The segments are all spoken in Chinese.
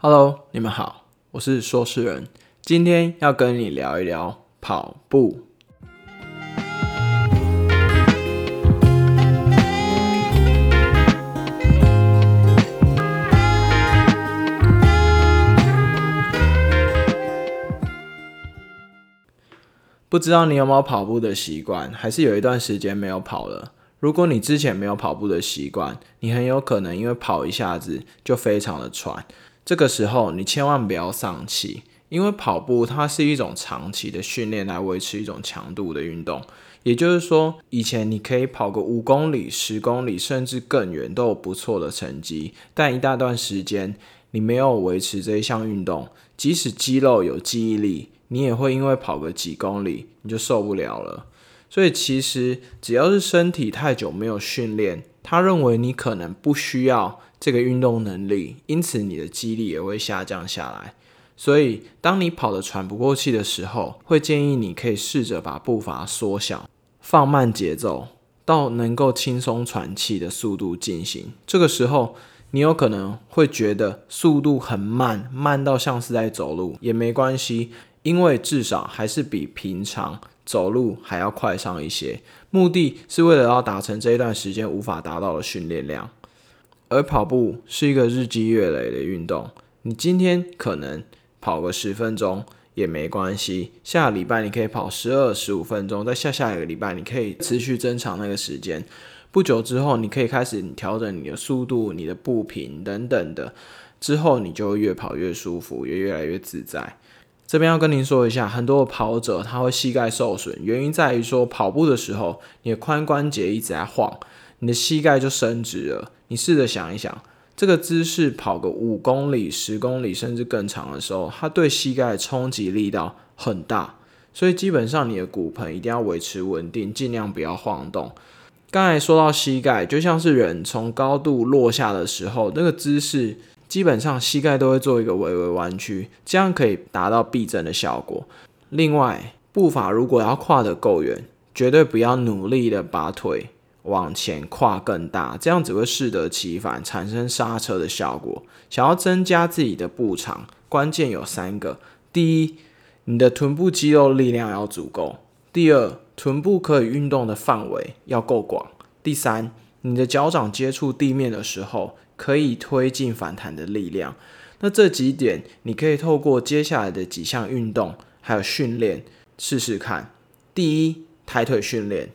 Hello，你们好，我是说事人，今天要跟你聊一聊跑步。不知道你有没有跑步的习惯，还是有一段时间没有跑了？如果你之前没有跑步的习惯，你很有可能因为跑一下子就非常的喘。这个时候你千万不要丧气，因为跑步它是一种长期的训练来维持一种强度的运动。也就是说，以前你可以跑个五公里、十公里，甚至更远都有不错的成绩。但一大段时间你没有维持这一项运动，即使肌肉有记忆力。你也会因为跑个几公里你就受不了了，所以其实只要是身体太久没有训练，他认为你可能不需要这个运动能力，因此你的肌力也会下降下来。所以当你跑得喘不过气的时候，会建议你可以试着把步伐缩小，放慢节奏，到能够轻松喘气的速度进行。这个时候你有可能会觉得速度很慢，慢到像是在走路，也没关系。因为至少还是比平常走路还要快上一些，目的是为了要达成这一段时间无法达到的训练量。而跑步是一个日积月累的运动，你今天可能跑个十分钟也没关系，下个礼拜你可以跑十二、十五分钟，在下下一个礼拜你可以持续增长那个时间。不久之后，你可以开始调整你的速度、你的步频等等的，之后你就会越跑越舒服，也越来越自在。这边要跟您说一下，很多的跑者他会膝盖受损，原因在于说跑步的时候，你的髋关节一直在晃，你的膝盖就伸直了。你试着想一想，这个姿势跑个五公里、十公里甚至更长的时候，它对膝盖的冲击力道很大，所以基本上你的骨盆一定要维持稳定，尽量不要晃动。刚才说到膝盖，就像是人从高度落下的时候，那个姿势。基本上膝盖都会做一个微微弯曲，这样可以达到避震的效果。另外，步伐如果要跨得够远，绝对不要努力的把腿往前跨更大，这样只会适得其反，产生刹车的效果。想要增加自己的步长，关键有三个：第一，你的臀部肌肉力量要足够；第二，臀部可以运动的范围要够广；第三，你的脚掌接触地面的时候。可以推进反弹的力量。那这几点，你可以透过接下来的几项运动还有训练试试看。第一，抬腿训练；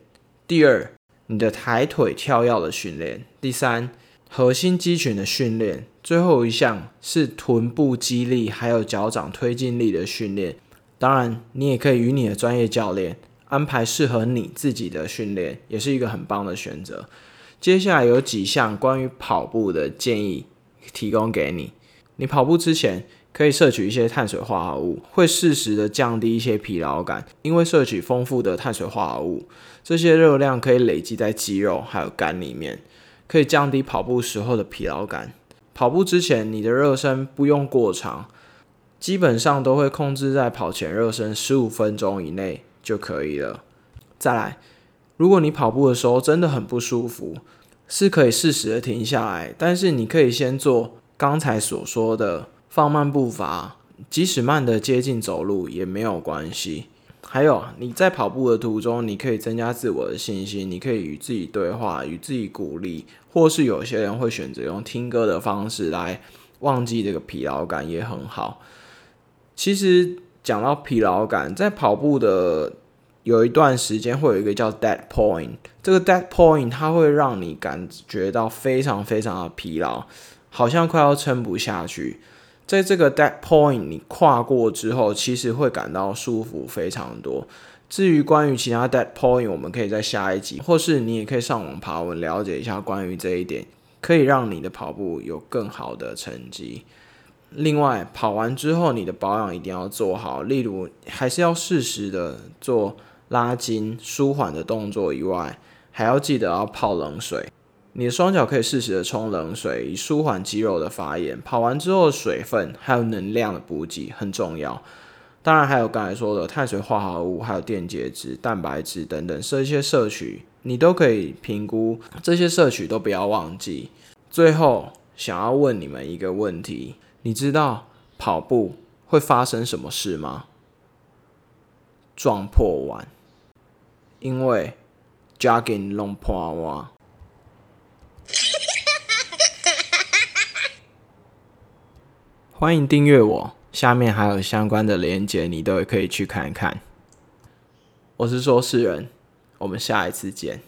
第二，你的抬腿跳跃的训练；第三，核心肌群的训练；最后一项是臀部肌力还有脚掌推进力的训练。当然，你也可以与你的专业教练安排适合你自己的训练，也是一个很棒的选择。接下来有几项关于跑步的建议提供给你。你跑步之前可以摄取一些碳水化合物，会适时的降低一些疲劳感。因为摄取丰富的碳水化合物，这些热量可以累积在肌肉还有肝里面，可以降低跑步时候的疲劳感。跑步之前你的热身不用过长，基本上都会控制在跑前热身十五分钟以内就可以了。再来。如果你跑步的时候真的很不舒服，是可以适时的停下来，但是你可以先做刚才所说的放慢步伐，即使慢的接近走路也没有关系。还有你在跑步的途中，你可以增加自我的信心，你可以与自己对话，与自己鼓励，或是有些人会选择用听歌的方式来忘记这个疲劳感，也很好。其实讲到疲劳感，在跑步的。有一段时间会有一个叫 dead point，这个 dead point 它会让你感觉到非常非常的疲劳，好像快要撑不下去。在这个 dead point 你跨过之后，其实会感到舒服非常多。至于关于其他 dead point，我们可以在下一集，或是你也可以上网爬文了解一下关于这一点，可以让你的跑步有更好的成绩。另外，跑完之后你的保养一定要做好，例如还是要适时的做。拉筋、舒缓的动作以外，还要记得要泡冷水。你的双脚可以适时的冲冷水，以舒缓肌肉的发炎。跑完之后，水分还有能量的补给很重要。当然，还有刚才说的碳水化合物、还有电解质、蛋白质等等这些摄取，你都可以评估。这些摄取都不要忘记。最后，想要问你们一个问题：你知道跑步会发生什么事吗？撞破碗，因为 jogging 弄破碗。欢迎订阅我，下面还有相关的连接，你都可以去看看。我是说事人，我们下一次见。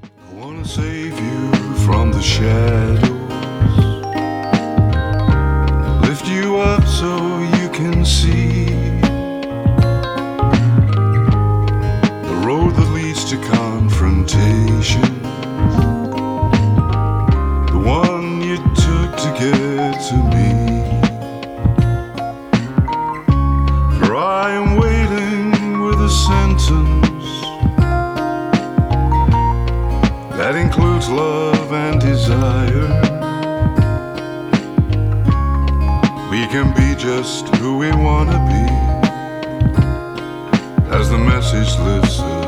I wanna save you from the shed For I am waiting with a sentence that includes love and desire. We can be just who we wanna be, as the message us